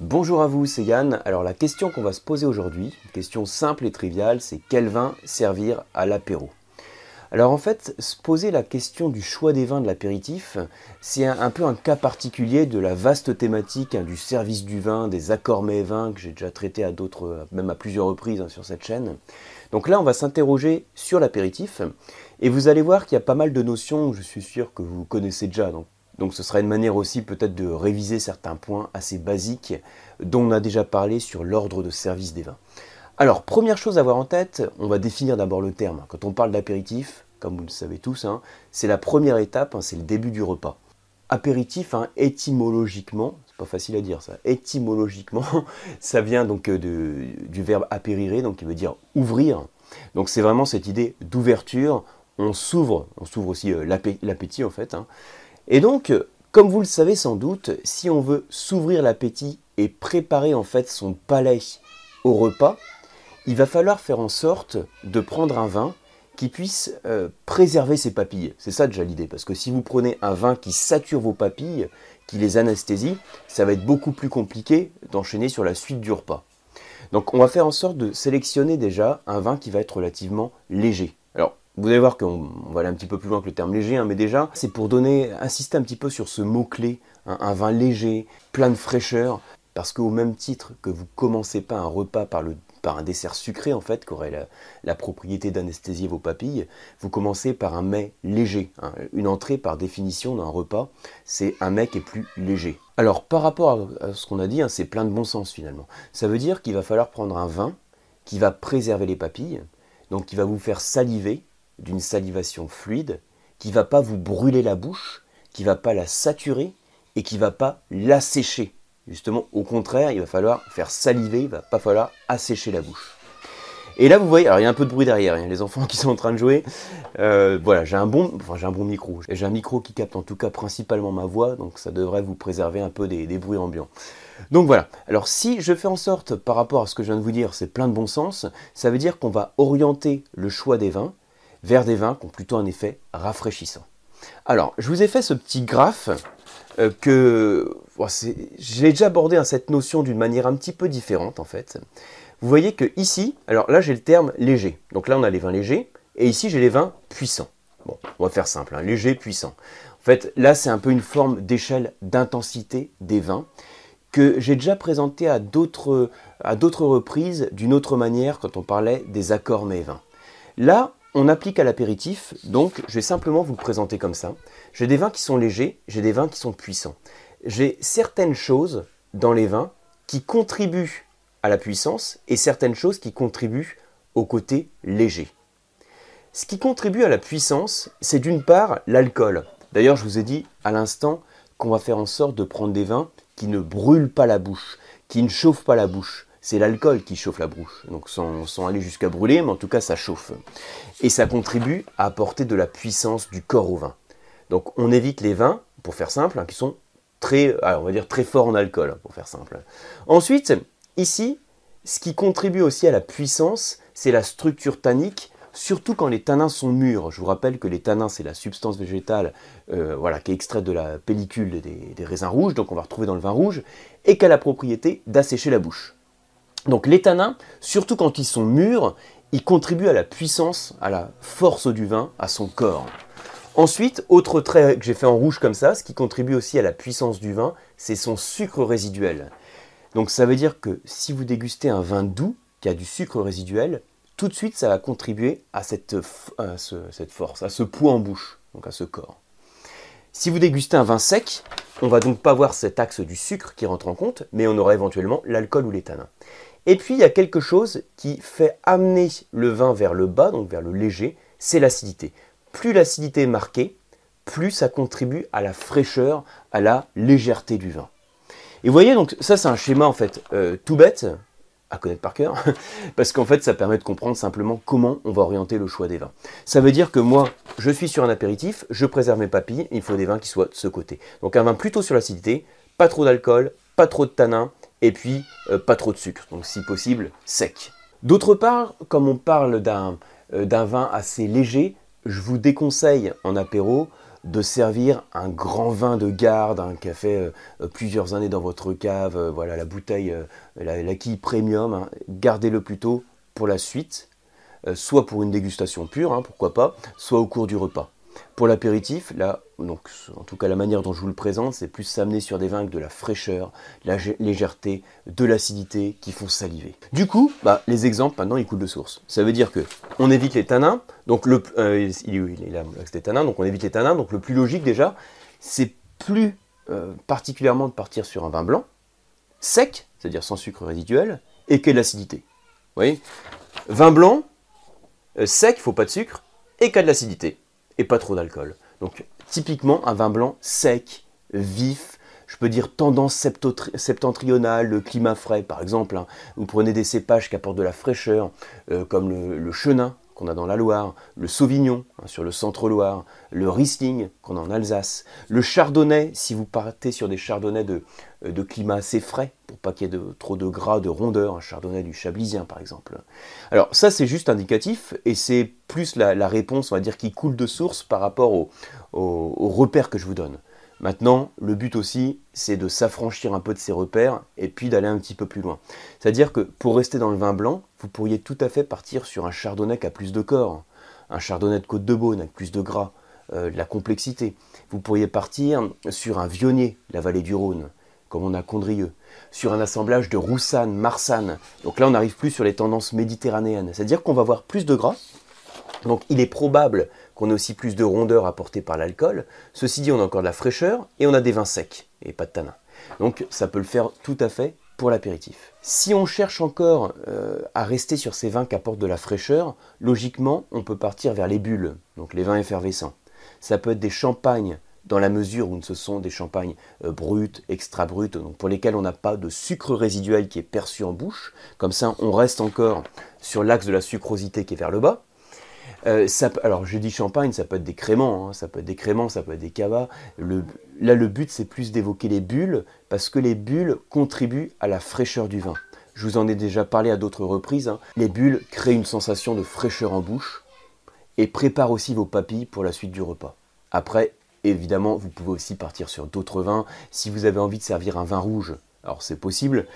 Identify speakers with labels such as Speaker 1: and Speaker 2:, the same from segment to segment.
Speaker 1: Bonjour à vous, c'est Yann. Alors la question qu'on va se poser aujourd'hui, une question simple et triviale, c'est quel vin servir à l'apéro alors en fait, se poser la question du choix des vins de l'apéritif, c'est un, peu un cas particulier de la vaste thématique hein, du service du vin, des accords mets vins que j'ai déjà traité à d'autres, même à plusieurs reprises hein, sur cette chaîne. Donc là, on va s'interroger sur l'apéritif et vous allez voir qu'il y a pas mal de notions, je suis sûr que vous connaissez déjà. Donc ce sera une manière aussi peut-être de réviser certains points assez basiques dont on a déjà parlé sur l'ordre de service des vins. Alors, première chose à avoir en tête, on va définir d'abord le terme. Quand on parle d'apéritif, comme vous le savez tous, hein, c'est la première étape, hein, c'est le début du repas. Apéritif, hein, étymologiquement, c'est pas facile à dire ça, étymologiquement, ça vient donc euh, du verbe apérire, donc qui veut dire ouvrir. Donc c'est vraiment cette idée d'ouverture, on s'ouvre, on s'ouvre aussi euh, l'appétit en fait. Et donc, comme vous le savez sans doute, si on veut s'ouvrir l'appétit et préparer en fait son palais au repas, il va falloir faire en sorte de prendre un vin qui puisse euh, préserver ses papilles. C'est ça déjà l'idée, parce que si vous prenez un vin qui sature vos papilles, qui les anesthésie, ça va être beaucoup plus compliqué d'enchaîner sur la suite du repas. Donc on va faire en sorte de sélectionner déjà un vin qui va être relativement léger. Vous allez voir qu'on va aller un petit peu plus loin que le terme léger, hein, mais déjà c'est pour donner, insister un petit peu sur ce mot-clé, un vin léger, plein de fraîcheur, parce qu'au même titre que vous commencez pas un repas par un dessert sucré en fait, qui aurait la, propriété d'anesthésier vos papilles, vous commencez par un mets léger. Hein. Une entrée par définition d'un repas, c'est un mets qui est plus léger. Alors par rapport à, ce qu'on a dit, hein, c'est plein de bon sens finalement. Ça veut dire qu'il va falloir prendre un vin qui va préserver les papilles, donc qui va vous faire saliver d'une salivation fluide, qui va pas vous brûler la bouche, qui va pas la saturer et qui va pas l'assécher Justement, au contraire, il va falloir faire saliver, il va pas falloir assécher la bouche. Et là, vous voyez, alors il y a un peu de bruit derrière, il y a les enfants qui sont en train de jouer. Euh, voilà, j'ai un bon, enfin j'ai un bon micro. J'ai un micro qui capte en tout cas principalement ma voix, donc ça devrait vous préserver un peu des, bruits ambiants. Donc voilà. Alors si je fais en sorte, par rapport à ce que je viens de vous dire, c'est plein de bon sens, ça veut dire qu'on va orienter le choix des vins vers des vins qui ont plutôt un effet rafraîchissant. Alors, je vous ai fait ce petit graphe euh, que j'ai déjà abordé hein, cette notion d'une manière un petit peu différente en fait. Vous voyez que ici, alors là j'ai le terme léger. Donc là on a les vins légers et ici j'ai les vins puissants. Bon, on va faire simple, hein, léger, puissant. En fait, là c'est un peu une forme d'échelle d'intensité des vins que j'ai déjà présenté à d'autres reprises d'une autre manière quand on parlait des accords mets vins. Là, on applique à l'apéritif, donc je vais simplement vous le présenter comme ça. J'ai des vins qui sont légers, j'ai des vins qui sont puissants. J'ai certaines choses dans les vins qui contribuent à la puissance et certaines choses qui contribuent au côté léger. Ce qui contribue à la puissance, c'est d'une part l'alcool. D'ailleurs, je vous ai dit à l'instant qu'on va faire en sorte de prendre des vins qui ne brûlent pas la bouche, qui ne chauffent pas la bouche c'est l'alcool qui chauffe la bouche. Donc sans, aller jusqu'à brûler, mais en tout cas ça chauffe. Et ça contribue à apporter de la puissance du corps au vin. Donc on évite les vins, pour faire simple, hein, qui sont très, on va très forts en alcool, pour faire simple. Ensuite, ici, ce qui contribue aussi à la puissance, c'est la structure tannique, surtout quand les tanins sont mûrs. Je vous rappelle que les tanins, c'est la substance végétale euh, voilà, qui est extraite de la pellicule des, des raisins rouges, donc on va retrouver dans le vin rouge, et qui a la propriété d'assécher la bouche. Donc les tanins, surtout quand ils sont mûrs, ils contribuent à la puissance, à la force du vin, à son corps. Ensuite, autre trait que j'ai fait en rouge comme ça, ce qui contribue aussi à la puissance du vin, c'est son sucre résiduel. Donc ça veut dire que si vous dégustez un vin doux qui a du sucre résiduel, tout de suite ça va contribuer à cette, force, à ce poids en bouche, donc à ce corps. Si vous dégustez un vin sec, on va donc pas voir cet axe du sucre qui rentre en compte, mais on aura éventuellement l'alcool ou les. Et puis il y a quelque chose qui fait amener le vin vers le bas, donc vers le léger, c'est l'acidité. Plus l'acidité est marquée, plus ça contribue à la fraîcheur, à la légèreté du vin. Et vous voyez, donc ça c'est un schéma en fait euh, tout bête, à connaître par cœur, parce qu'en fait ça permet de comprendre simplement comment on va orienter le choix des vins. Ça veut dire que moi, je suis sur un apéritif, je préserve mes papilles, il faut des vins qui soient de ce côté. Donc un vin plutôt sur l'acidité, pas trop d'alcool, pas trop de tanin, et puis euh, pas trop de sucre, donc si possible sec. D'autre part, comme on parle d'un euh, vin assez léger, je vous déconseille en apéro de servir un grand vin de garde un qui a fait plusieurs années dans votre cave, voilà la bouteille, la, quille premium, hein. gardez-le plutôt pour la suite, soit pour une dégustation pure, hein, pourquoi pas, soit au cours du repas. Pour l'apéritif, là, donc, en tout cas la manière dont je vous le présente, c'est plus s'amener sur des vins avec de la fraîcheur, de la légèreté, de l'acidité qui font saliver. Du coup, bah, les exemples maintenant ils coulent de source. Ça veut dire que on évite les tanins, donc le, euh, il, est là, des tanins, donc on évite les tanins. Donc le plus logique déjà, c'est plus euh, particulièrement de partir sur un vin blanc, sec, c'est-à-dire sans sucre résiduel, et de l'acidité. Vous voyez? Vin blanc, euh, sec, il faut pas de sucre, et qui de l'acidité et pas trop d'alcool. Donc typiquement un vin blanc sec, vif, je peux dire tendance septentrionale, le climat frais par exemple. Hein. Vous prenez des cépages qui apportent de la fraîcheur, euh, comme le chenin, qu'on a dans la Loire, le Sauvignon hein, sur le centre-Loire, le Riesling qu'on a en Alsace, le Chardonnay, si vous partez sur des Chardonnays de, euh, climat assez frais, pas qu'il y ait trop de gras, de rondeur, un Chardonnay du Chablisien par exemple. Alors ça c'est juste indicatif, et c'est plus la, réponse, on va dire, qui coule de source par rapport aux au, repères que je vous donne. Maintenant, le but aussi, c'est de s'affranchir un peu de ces repères et puis d'aller un petit peu plus loin. C'est-à-dire que pour rester dans le vin blanc, vous pourriez tout à fait partir sur un chardonnay qui a plus de corps, un chardonnay de Côte de Beaune avec plus de gras, euh, de la complexité. Vous pourriez partir sur un vionnier, la vallée du Rhône, comme on a Condrieux, sur un assemblage de Roussanne, Marsanne. Donc là, on n'arrive plus sur les tendances méditerranéennes. C'est-à-dire qu'on va avoir plus de gras. Donc il est probable qu'on ait aussi plus de rondeur apportée par l'alcool. Ceci dit, on a encore de la fraîcheur et on a des vins secs et pas de tanin. Donc ça peut le faire tout à fait pour l'apéritif. Si on cherche encore euh, à rester sur ces vins qui apportent de la fraîcheur, logiquement, on peut partir vers les bulles, donc les vins effervescents. Ça peut être des champagnes dans la mesure où ce sont des champagnes euh, bruts, extra bruts, donc pour lesquels on n'a pas de sucre résiduel qui est perçu en bouche. Comme ça, on reste encore sur l'axe de la sucrosité qui est vers le bas. Euh, alors j'ai dit champagne, ça peut être des créments, hein, ça peut être des créments, ça peut être des cavas. là le but c'est plus d'évoquer les bulles parce que les bulles contribuent à la fraîcheur du vin. Je vous en ai déjà parlé à d'autres reprises. Hein. Les bulles créent une sensation de fraîcheur en bouche et préparent aussi vos papilles pour la suite du repas. Après, évidemment, vous pouvez aussi partir sur d'autres vins. Si vous avez envie de servir un vin rouge, alors c'est possible,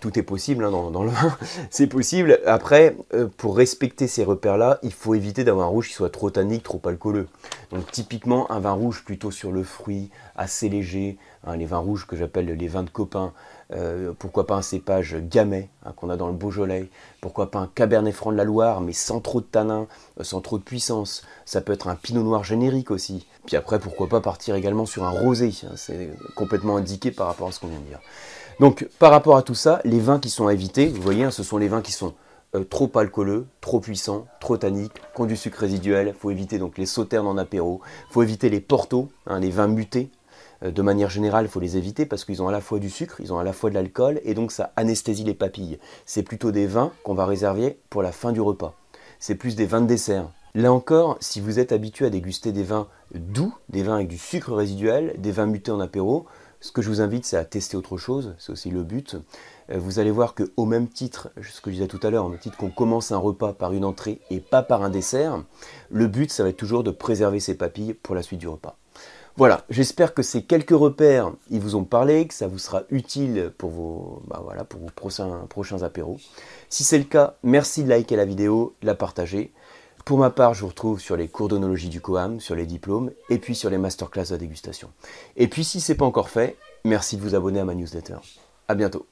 Speaker 1: tout est possible hein, dans, le vin, c'est possible. Après, euh, pour respecter ces repères-là, il faut éviter d'avoir un rouge qui soit trop tannique, trop alcooleux. Donc typiquement, un vin rouge plutôt sur le fruit, assez léger, hein, les vins rouges que j'appelle les vins de copains, euh, pourquoi pas un cépage gamay hein, qu'on a dans le Beaujolais, pourquoi pas un Cabernet Franc de la Loire, mais sans trop de tanin, euh, sans trop de puissance. Ça peut être un Pinot Noir générique aussi. Puis après, pourquoi pas partir également sur un rosé, c'est complètement indiqué par rapport à ce qu'on vient de dire. Donc par rapport à tout ça, les vins qui sont à éviter, vous voyez, hein, ce sont les vins qui sont euh, trop alcooleux, trop puissants, trop tanniques, qui ont du sucre résiduel. Il faut éviter donc les sauternes en apéro. Il faut éviter les portos, hein, les vins mutés. Euh, de manière générale, il faut les éviter parce qu'ils ont à la fois du sucre, ils ont à la fois de l'alcool et donc ça anesthésie les papilles. C'est plutôt des vins qu'on va réserver pour la fin du repas. C'est plus des vins de dessert. Là encore, si vous êtes habitué à déguster des vins doux, des vins avec du sucre résiduel, des vins mutés en apéro, ce que je vous invite, c'est à tester autre chose, c'est aussi le but. Euh, vous allez voir qu'au même titre, ce que je disais tout à l'heure, au même titre qu'on commence un repas par une entrée et pas par un dessert, le but, ça va être toujours de préserver ses papilles pour la suite du repas. Voilà, j'espère que ces quelques repères, ils vous ont parlé, que ça vous sera utile pour vos, bah voilà, pour vos prochains, prochains apéros. Si c'est le cas, merci de liker la vidéo, de la partager. Pour ma part, je vous retrouve sur les cours d'onologie du COAM, sur les diplômes, et puis sur les masterclass de dégustation. Et puis si ce n'est pas encore fait, merci de vous abonner à ma newsletter. A bientôt